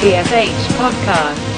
TSH Podcast.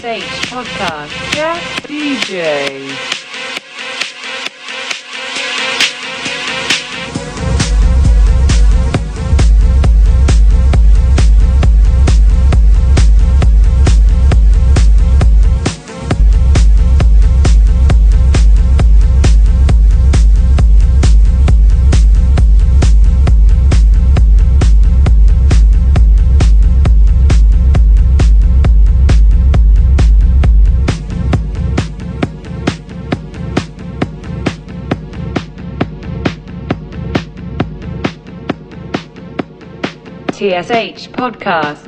TSH Podcast. Guest DJ. TSH Podcast.